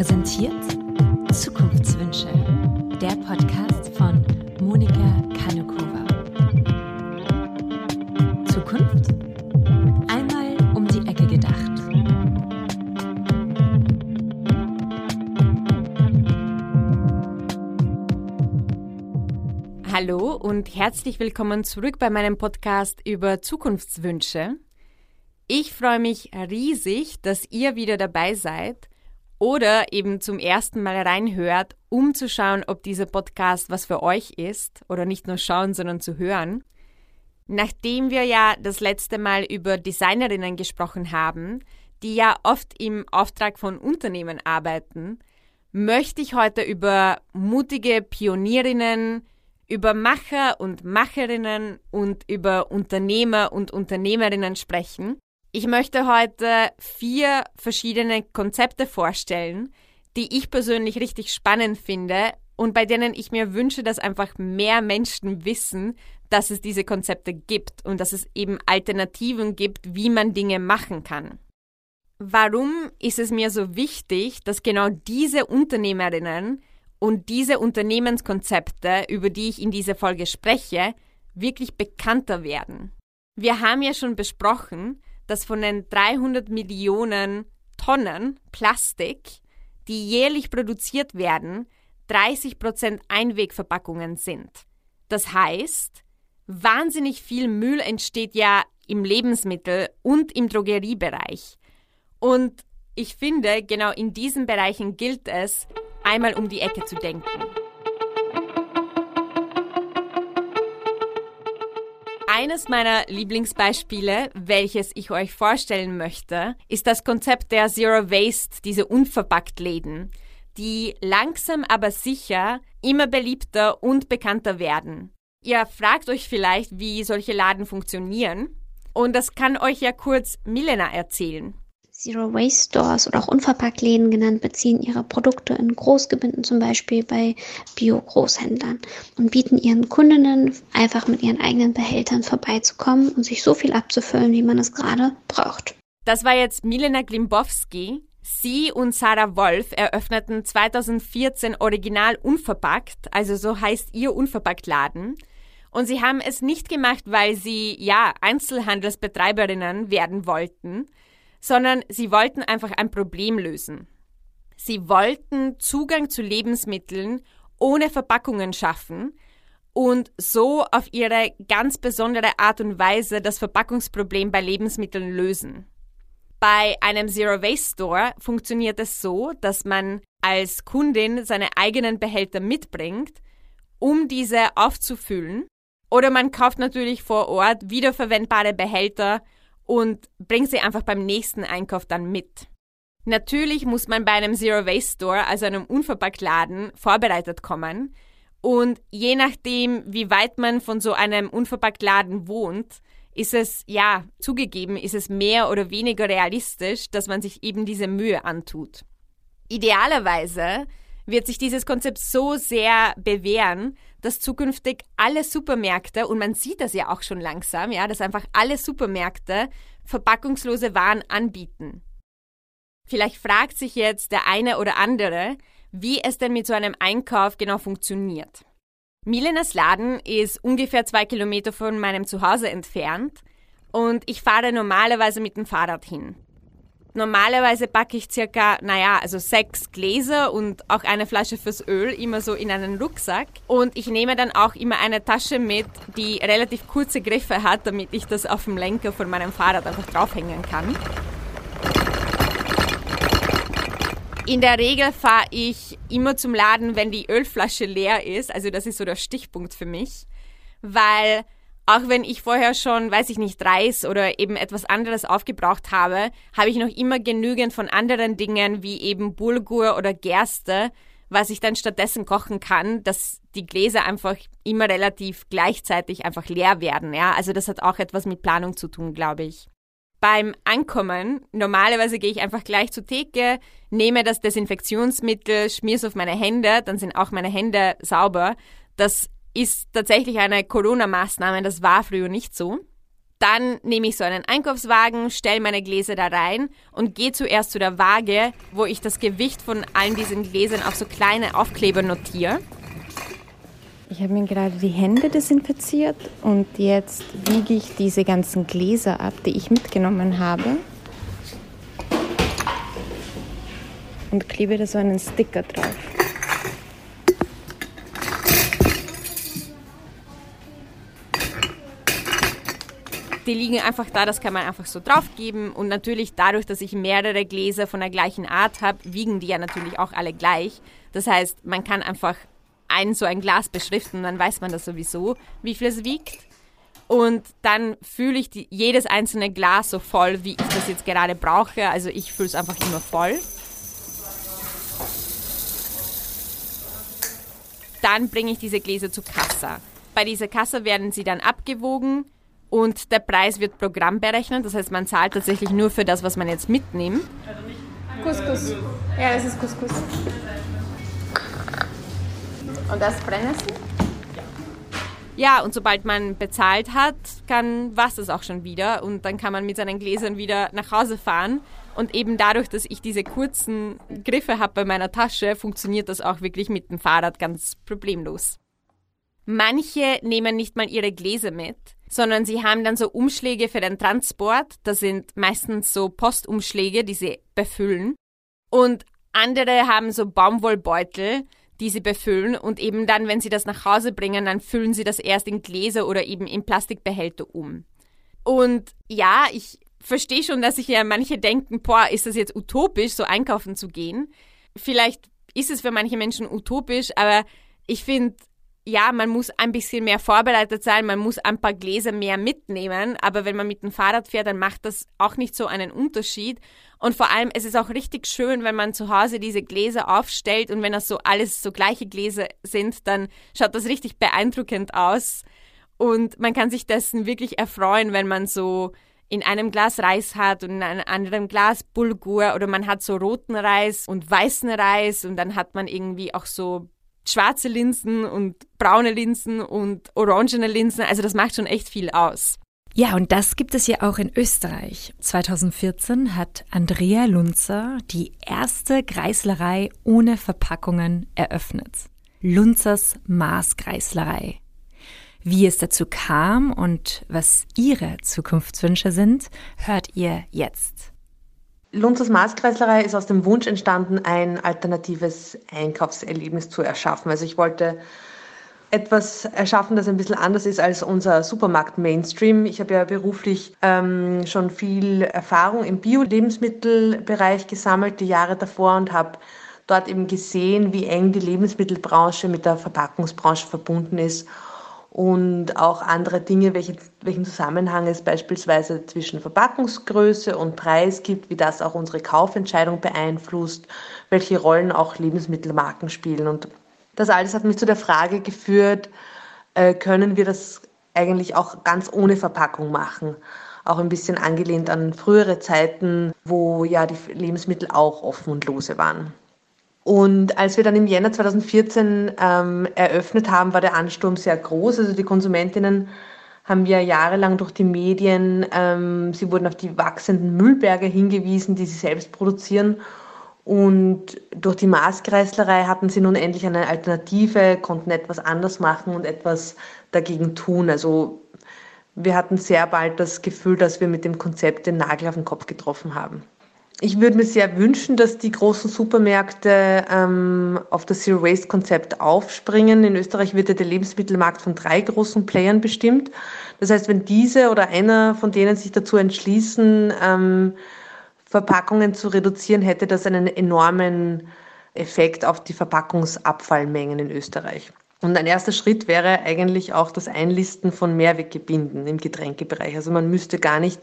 präsentiert Zukunftswünsche, der Podcast von Monika Kanukova. Zukunft? Einmal um die Ecke gedacht. Hallo und herzlich willkommen zurück bei meinem Podcast über Zukunftswünsche. Ich freue mich riesig, dass ihr wieder dabei seid oder eben zum ersten Mal reinhört, um zu schauen, ob dieser Podcast was für euch ist oder nicht nur schauen, sondern zu hören. Nachdem wir ja das letzte Mal über Designerinnen gesprochen haben, die ja oft im Auftrag von Unternehmen arbeiten, möchte ich heute über mutige Pionierinnen, über Macher und Macherinnen und über Unternehmer und Unternehmerinnen sprechen, ich möchte heute vier verschiedene Konzepte vorstellen, die ich persönlich richtig spannend finde und bei denen ich mir wünsche, dass einfach mehr Menschen wissen, dass es diese Konzepte gibt und dass es eben Alternativen gibt, wie man Dinge machen kann. Warum ist es mir so wichtig, dass genau diese Unternehmerinnen und diese Unternehmenskonzepte, über die ich in dieser Folge spreche, wirklich bekannter werden? Wir haben ja schon besprochen, dass von den 300 Millionen Tonnen Plastik, die jährlich produziert werden, 30 Prozent Einwegverpackungen sind. Das heißt, wahnsinnig viel Müll entsteht ja im Lebensmittel- und im Drogeriebereich. Und ich finde, genau in diesen Bereichen gilt es, einmal um die Ecke zu denken. Eines meiner Lieblingsbeispiele, welches ich euch vorstellen möchte, ist das Konzept der Zero Waste, diese unverpackt Läden, die langsam aber sicher immer beliebter und bekannter werden. Ihr fragt euch vielleicht, wie solche Laden funktionieren. Und das kann euch ja kurz Milena erzählen. Zero Waste Stores oder auch Unverpacktläden genannt beziehen ihre Produkte in Großgebinden zum Beispiel bei Bio-Großhändlern und bieten ihren Kundinnen einfach mit ihren eigenen Behältern vorbeizukommen und sich so viel abzufüllen, wie man es gerade braucht. Das war jetzt Milena Glimbowski. Sie und Sarah Wolf eröffneten 2014 Original Unverpackt, also so heißt ihr Unverpacktladen. Und sie haben es nicht gemacht, weil sie, ja, Einzelhandelsbetreiberinnen werden wollten, sondern sie wollten einfach ein Problem lösen. Sie wollten Zugang zu Lebensmitteln ohne Verpackungen schaffen und so auf ihre ganz besondere Art und Weise das Verpackungsproblem bei Lebensmitteln lösen. Bei einem Zero Waste Store funktioniert es so, dass man als Kundin seine eigenen Behälter mitbringt, um diese aufzufüllen. Oder man kauft natürlich vor Ort wiederverwendbare Behälter und bring sie einfach beim nächsten Einkauf dann mit. Natürlich muss man bei einem Zero Waste Store, also einem Unverpacktladen, vorbereitet kommen. Und je nachdem, wie weit man von so einem Unverpacktladen wohnt, ist es, ja, zugegeben, ist es mehr oder weniger realistisch, dass man sich eben diese Mühe antut. Idealerweise wird sich dieses Konzept so sehr bewähren, dass zukünftig alle Supermärkte, und man sieht das ja auch schon langsam, ja, dass einfach alle Supermärkte verpackungslose Waren anbieten. Vielleicht fragt sich jetzt der eine oder andere, wie es denn mit so einem Einkauf genau funktioniert. Milenas Laden ist ungefähr zwei Kilometer von meinem Zuhause entfernt und ich fahre normalerweise mit dem Fahrrad hin. Normalerweise packe ich circa, naja, also sechs Gläser und auch eine Flasche fürs Öl immer so in einen Rucksack. Und ich nehme dann auch immer eine Tasche mit, die relativ kurze Griffe hat, damit ich das auf dem Lenker von meinem Fahrrad einfach draufhängen kann. In der Regel fahre ich immer zum Laden, wenn die Ölflasche leer ist. Also das ist so der Stichpunkt für mich, weil auch wenn ich vorher schon, weiß ich nicht, Reis oder eben etwas anderes aufgebraucht habe, habe ich noch immer genügend von anderen Dingen wie eben Bulgur oder Gerste, was ich dann stattdessen kochen kann, dass die Gläser einfach immer relativ gleichzeitig einfach leer werden. Ja, also das hat auch etwas mit Planung zu tun, glaube ich. Beim Ankommen, normalerweise gehe ich einfach gleich zur Theke, nehme das Desinfektionsmittel, schmier es auf meine Hände, dann sind auch meine Hände sauber. Das ist tatsächlich eine Corona-Maßnahme, das war früher nicht so. Dann nehme ich so einen Einkaufswagen, stelle meine Gläser da rein und gehe zuerst zu der Waage, wo ich das Gewicht von allen diesen Gläsern auf so kleine Aufkleber notiere. Ich habe mir gerade die Hände desinfiziert und jetzt wiege ich diese ganzen Gläser ab, die ich mitgenommen habe. Und klebe da so einen Sticker drauf. Die liegen einfach da, das kann man einfach so draufgeben. Und natürlich dadurch, dass ich mehrere Gläser von der gleichen Art habe, wiegen die ja natürlich auch alle gleich. Das heißt, man kann einfach ein so ein Glas beschriften, dann weiß man das sowieso, wie viel es wiegt. Und dann fühle ich die, jedes einzelne Glas so voll, wie ich das jetzt gerade brauche. Also ich fühle es einfach immer voll. Dann bringe ich diese Gläser zur Kasse. Bei dieser Kasse werden sie dann abgewogen und der Preis wird programmberechnet. Das heißt, man zahlt tatsächlich nur für das, was man jetzt mitnimmt. Couscous. Ja, das ist Couscous. Und das Brennessen? Ja, und sobald man bezahlt hat, kann was es auch schon wieder und dann kann man mit seinen Gläsern wieder nach Hause fahren. Und eben dadurch, dass ich diese kurzen Griffe habe bei meiner Tasche, funktioniert das auch wirklich mit dem Fahrrad ganz problemlos. Manche nehmen nicht mal ihre Gläser mit, sondern sie haben dann so Umschläge für den Transport. Das sind meistens so Postumschläge, die sie befüllen. Und andere haben so Baumwollbeutel, die sie befüllen und eben dann, wenn sie das nach Hause bringen, dann füllen sie das erst in Gläser oder eben in Plastikbehälter um. Und ja, ich verstehe schon, dass sich ja manche denken, boah, ist das jetzt utopisch, so einkaufen zu gehen. Vielleicht ist es für manche Menschen utopisch, aber ich finde, ja, man muss ein bisschen mehr vorbereitet sein, man muss ein paar Gläser mehr mitnehmen, aber wenn man mit dem Fahrrad fährt, dann macht das auch nicht so einen Unterschied. Und vor allem, es ist auch richtig schön, wenn man zu Hause diese Gläser aufstellt und wenn das so alles so gleiche Gläser sind, dann schaut das richtig beeindruckend aus. Und man kann sich dessen wirklich erfreuen, wenn man so in einem Glas Reis hat und in einem anderen Glas Bulgur oder man hat so roten Reis und weißen Reis und dann hat man irgendwie auch so schwarze Linsen und braune Linsen und orangene Linsen. Also das macht schon echt viel aus. Ja, und das gibt es ja auch in Österreich. 2014 hat Andrea Lunzer die erste Kreislerei ohne Verpackungen eröffnet. Lunzers Maßkreislerei. Wie es dazu kam und was ihre Zukunftswünsche sind, hört ihr jetzt. Lunzers Maßkreislerei ist aus dem Wunsch entstanden, ein alternatives Einkaufserlebnis zu erschaffen. Also ich wollte etwas erschaffen, das ein bisschen anders ist als unser Supermarkt Mainstream. Ich habe ja beruflich ähm, schon viel Erfahrung im Bio-Lebensmittelbereich gesammelt, die Jahre davor und habe dort eben gesehen, wie eng die Lebensmittelbranche mit der Verpackungsbranche verbunden ist und auch andere Dinge, welche, welchen Zusammenhang es beispielsweise zwischen Verpackungsgröße und Preis gibt, wie das auch unsere Kaufentscheidung beeinflusst, welche Rollen auch Lebensmittelmarken spielen. Und das alles hat mich zu der Frage geführt, äh, können wir das eigentlich auch ganz ohne Verpackung machen? Auch ein bisschen angelehnt an frühere Zeiten, wo ja die Lebensmittel auch offen und lose waren. Und als wir dann im Jänner 2014 ähm, eröffnet haben, war der Ansturm sehr groß. Also die Konsumentinnen haben wir jahrelang durch die Medien, ähm, sie wurden auf die wachsenden Müllberge hingewiesen, die sie selbst produzieren. Und durch die Maßkreislerei hatten sie nun endlich eine Alternative, konnten etwas anders machen und etwas dagegen tun. Also wir hatten sehr bald das Gefühl, dass wir mit dem Konzept den Nagel auf den Kopf getroffen haben ich würde mir sehr wünschen, dass die großen Supermärkte ähm, auf das Zero Waste Konzept aufspringen. In Österreich wird ja der Lebensmittelmarkt von drei großen Playern bestimmt. Das heißt, wenn diese oder einer von denen sich dazu entschließen, ähm, Verpackungen zu reduzieren, hätte das einen enormen Effekt auf die Verpackungsabfallmengen in Österreich. Und ein erster Schritt wäre eigentlich auch das Einlisten von Mehrweggebinden im Getränkebereich. Also man müsste gar nicht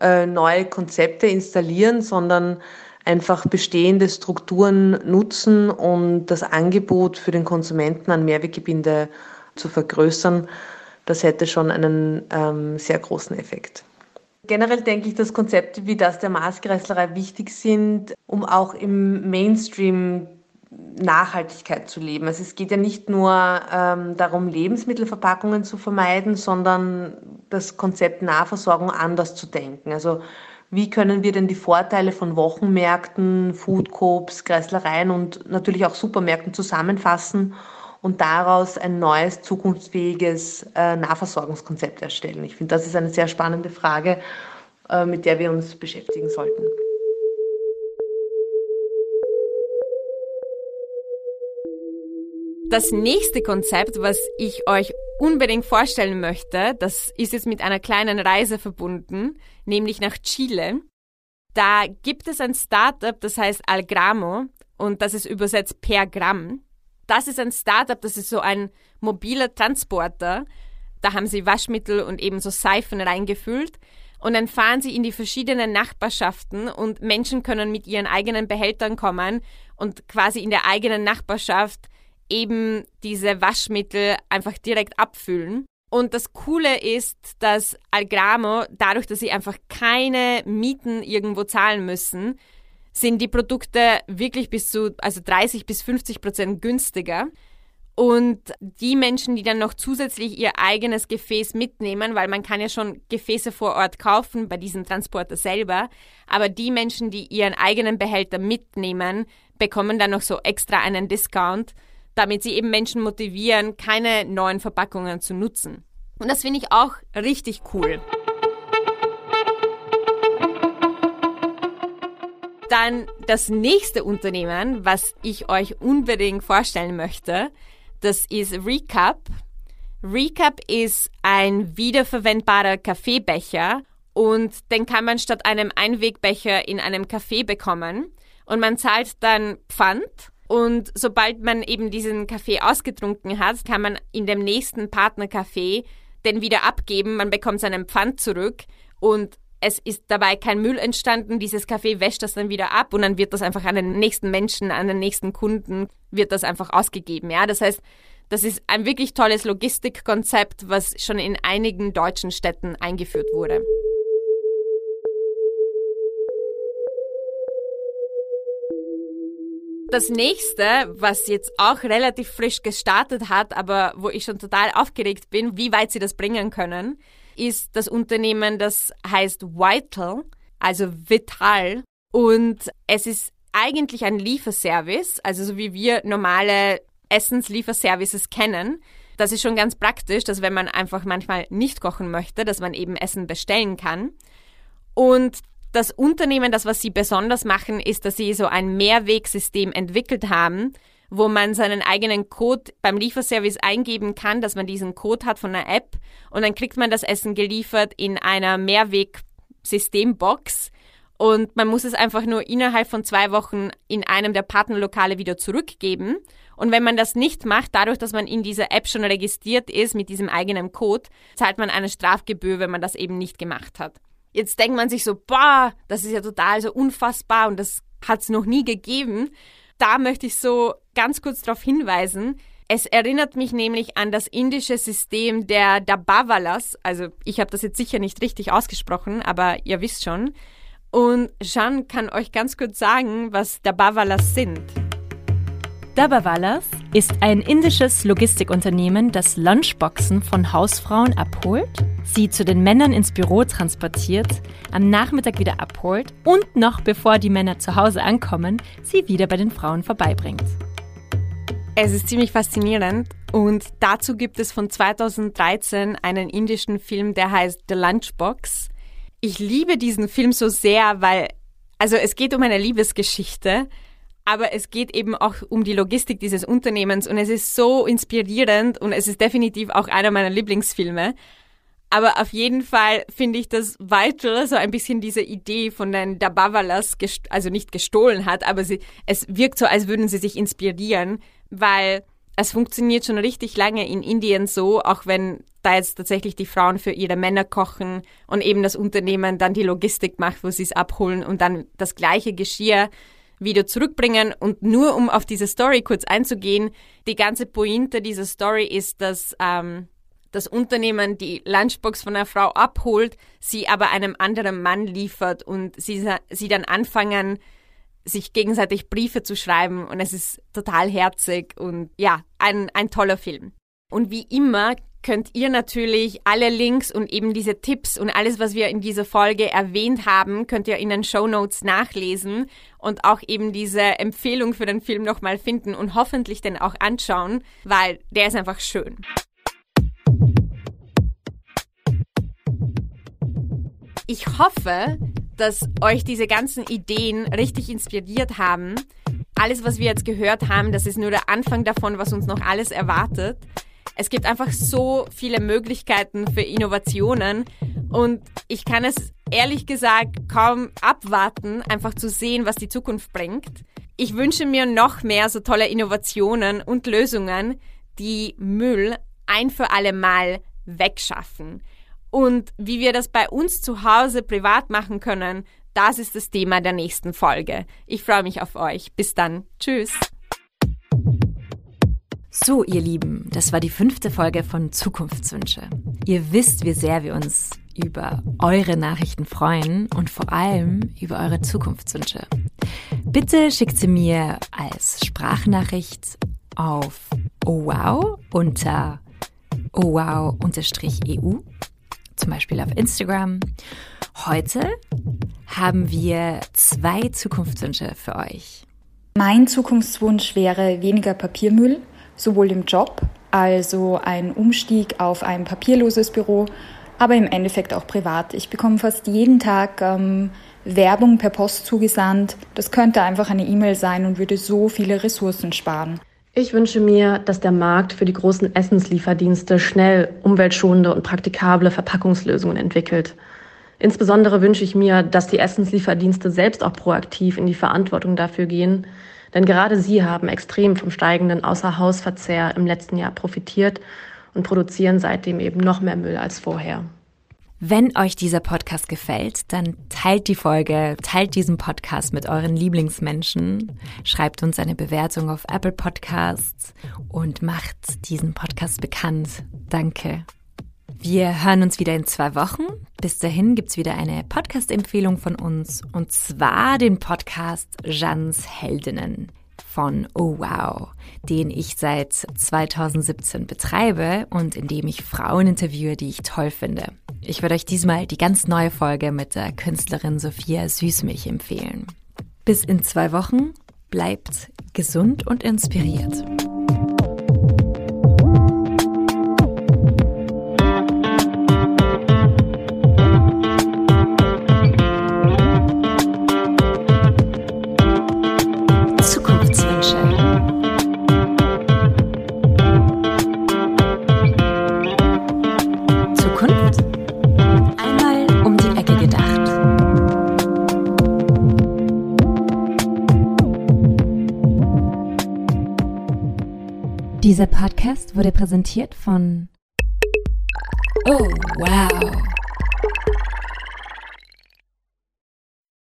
äh, neue Konzepte installieren, sondern einfach bestehende Strukturen nutzen, um das Angebot für den Konsumenten an Mehrweggebinde zu vergrößern. Das hätte schon einen ähm, sehr großen Effekt. Generell denke ich, dass Konzepte wie das der Maßkreislerei wichtig sind, um auch im Mainstream Nachhaltigkeit zu leben. Also es geht ja nicht nur ähm, darum, Lebensmittelverpackungen zu vermeiden, sondern das Konzept Nahversorgung anders zu denken. Also wie können wir denn die Vorteile von Wochenmärkten, Foodcoops, Kreislereien und natürlich auch Supermärkten zusammenfassen und daraus ein neues, zukunftsfähiges äh, Nahversorgungskonzept erstellen? Ich finde, das ist eine sehr spannende Frage, äh, mit der wir uns beschäftigen sollten. Das nächste Konzept, was ich euch unbedingt vorstellen möchte, das ist jetzt mit einer kleinen Reise verbunden, nämlich nach Chile. Da gibt es ein Startup, das heißt Algramo und das ist übersetzt per Gramm. Das ist ein Startup, das ist so ein mobiler Transporter. Da haben sie Waschmittel und eben so Seifen reingefüllt und dann fahren sie in die verschiedenen Nachbarschaften und Menschen können mit ihren eigenen Behältern kommen und quasi in der eigenen Nachbarschaft eben diese Waschmittel einfach direkt abfüllen. Und das Coole ist, dass Algramo, dadurch, dass sie einfach keine Mieten irgendwo zahlen müssen, sind die Produkte wirklich bis zu also 30 bis 50 Prozent günstiger. Und die Menschen, die dann noch zusätzlich ihr eigenes Gefäß mitnehmen, weil man kann ja schon Gefäße vor Ort kaufen bei diesem Transporter selber, aber die Menschen, die ihren eigenen Behälter mitnehmen, bekommen dann noch so extra einen Discount damit sie eben Menschen motivieren, keine neuen Verpackungen zu nutzen. Und das finde ich auch richtig cool. Dann das nächste Unternehmen, was ich euch unbedingt vorstellen möchte, das ist Recap. Recap ist ein wiederverwendbarer Kaffeebecher und den kann man statt einem Einwegbecher in einem Café bekommen und man zahlt dann Pfand und sobald man eben diesen Kaffee ausgetrunken hat, kann man in dem nächsten Partnercafé den wieder abgeben. Man bekommt seinen Pfand zurück und es ist dabei kein Müll entstanden. Dieses Kaffee wäscht das dann wieder ab und dann wird das einfach an den nächsten Menschen, an den nächsten Kunden, wird das einfach ausgegeben. Ja, das heißt, das ist ein wirklich tolles Logistikkonzept, was schon in einigen deutschen Städten eingeführt wurde. Das nächste, was jetzt auch relativ frisch gestartet hat, aber wo ich schon total aufgeregt bin, wie weit sie das bringen können, ist das Unternehmen, das heißt Vital, also Vital. Und es ist eigentlich ein Lieferservice, also so wie wir normale Essenslieferservices kennen. Das ist schon ganz praktisch, dass wenn man einfach manchmal nicht kochen möchte, dass man eben Essen bestellen kann. Und das Unternehmen, das, was sie besonders machen, ist, dass sie so ein Mehrwegsystem entwickelt haben, wo man seinen eigenen Code beim Lieferservice eingeben kann, dass man diesen Code hat von einer App und dann kriegt man das Essen geliefert in einer Mehrwegsystembox und man muss es einfach nur innerhalb von zwei Wochen in einem der Partnerlokale wieder zurückgeben. Und wenn man das nicht macht, dadurch, dass man in dieser App schon registriert ist mit diesem eigenen Code, zahlt man eine Strafgebühr, wenn man das eben nicht gemacht hat. Jetzt denkt man sich so, boah, das ist ja total so unfassbar und das hat es noch nie gegeben. Da möchte ich so ganz kurz darauf hinweisen. Es erinnert mich nämlich an das indische System der Dabavalas. Also ich habe das jetzt sicher nicht richtig ausgesprochen, aber ihr wisst schon. Und Jean kann euch ganz kurz sagen, was Dabavalas sind. Dabavalas ist ein indisches Logistikunternehmen, das Lunchboxen von Hausfrauen abholt, sie zu den Männern ins Büro transportiert, am Nachmittag wieder abholt und noch bevor die Männer zu Hause ankommen, sie wieder bei den Frauen vorbeibringt. Es ist ziemlich faszinierend und dazu gibt es von 2013 einen indischen Film, der heißt The Lunchbox. Ich liebe diesen Film so sehr, weil also es geht um eine Liebesgeschichte aber es geht eben auch um die Logistik dieses Unternehmens und es ist so inspirierend und es ist definitiv auch einer meiner Lieblingsfilme. Aber auf jeden Fall finde ich, dass Vital so ein bisschen diese Idee von den Dabavalas, also nicht gestohlen hat, aber sie, es wirkt so, als würden sie sich inspirieren, weil es funktioniert schon richtig lange in Indien so, auch wenn da jetzt tatsächlich die Frauen für ihre Männer kochen und eben das Unternehmen dann die Logistik macht, wo sie es abholen und dann das gleiche Geschirr wieder zurückbringen. Und nur um auf diese Story kurz einzugehen, die ganze Pointe dieser Story ist, dass ähm, das Unternehmen die Lunchbox von einer Frau abholt, sie aber einem anderen Mann liefert und sie, sie dann anfangen, sich gegenseitig Briefe zu schreiben und es ist total herzig und ja, ein, ein toller Film. Und wie immer könnt ihr natürlich alle Links und eben diese Tipps und alles, was wir in dieser Folge erwähnt haben, könnt ihr in den Show Notes nachlesen und auch eben diese Empfehlung für den Film nochmal finden und hoffentlich den auch anschauen, weil der ist einfach schön. Ich hoffe, dass euch diese ganzen Ideen richtig inspiriert haben. Alles, was wir jetzt gehört haben, das ist nur der Anfang davon, was uns noch alles erwartet. Es gibt einfach so viele Möglichkeiten für Innovationen und ich kann es ehrlich gesagt kaum abwarten, einfach zu sehen, was die Zukunft bringt. Ich wünsche mir noch mehr so tolle Innovationen und Lösungen, die Müll ein für alle Mal wegschaffen. Und wie wir das bei uns zu Hause privat machen können, das ist das Thema der nächsten Folge. Ich freue mich auf euch. Bis dann. Tschüss. So, ihr Lieben, das war die fünfte Folge von Zukunftswünsche. Ihr wisst, wie sehr wir uns über eure Nachrichten freuen und vor allem über eure Zukunftswünsche. Bitte schickt sie mir als Sprachnachricht auf owow unter owow-eu, zum Beispiel auf Instagram. Heute haben wir zwei Zukunftswünsche für euch. Mein Zukunftswunsch wäre weniger Papiermüll sowohl im Job, also ein Umstieg auf ein papierloses Büro, aber im Endeffekt auch privat. Ich bekomme fast jeden Tag ähm, Werbung per Post zugesandt. Das könnte einfach eine E-Mail sein und würde so viele Ressourcen sparen. Ich wünsche mir, dass der Markt für die großen Essenslieferdienste schnell umweltschonende und praktikable Verpackungslösungen entwickelt. Insbesondere wünsche ich mir, dass die Essenslieferdienste selbst auch proaktiv in die Verantwortung dafür gehen, denn gerade sie haben extrem vom steigenden Außerhausverzehr im letzten Jahr profitiert und produzieren seitdem eben noch mehr Müll als vorher. Wenn euch dieser Podcast gefällt, dann teilt die Folge, teilt diesen Podcast mit euren Lieblingsmenschen, schreibt uns eine Bewertung auf Apple Podcasts und macht diesen Podcast bekannt. Danke. Wir hören uns wieder in zwei Wochen. Bis dahin gibt's wieder eine Podcast-Empfehlung von uns und zwar den Podcast Jans Heldinnen von Oh Wow, den ich seit 2017 betreibe und in dem ich Frauen interviewe, die ich toll finde. Ich würde euch diesmal die ganz neue Folge mit der Künstlerin Sophia Süßmilch empfehlen. Bis in zwei Wochen, bleibt gesund und inspiriert. Podcast wurde präsentiert von Oh, wow.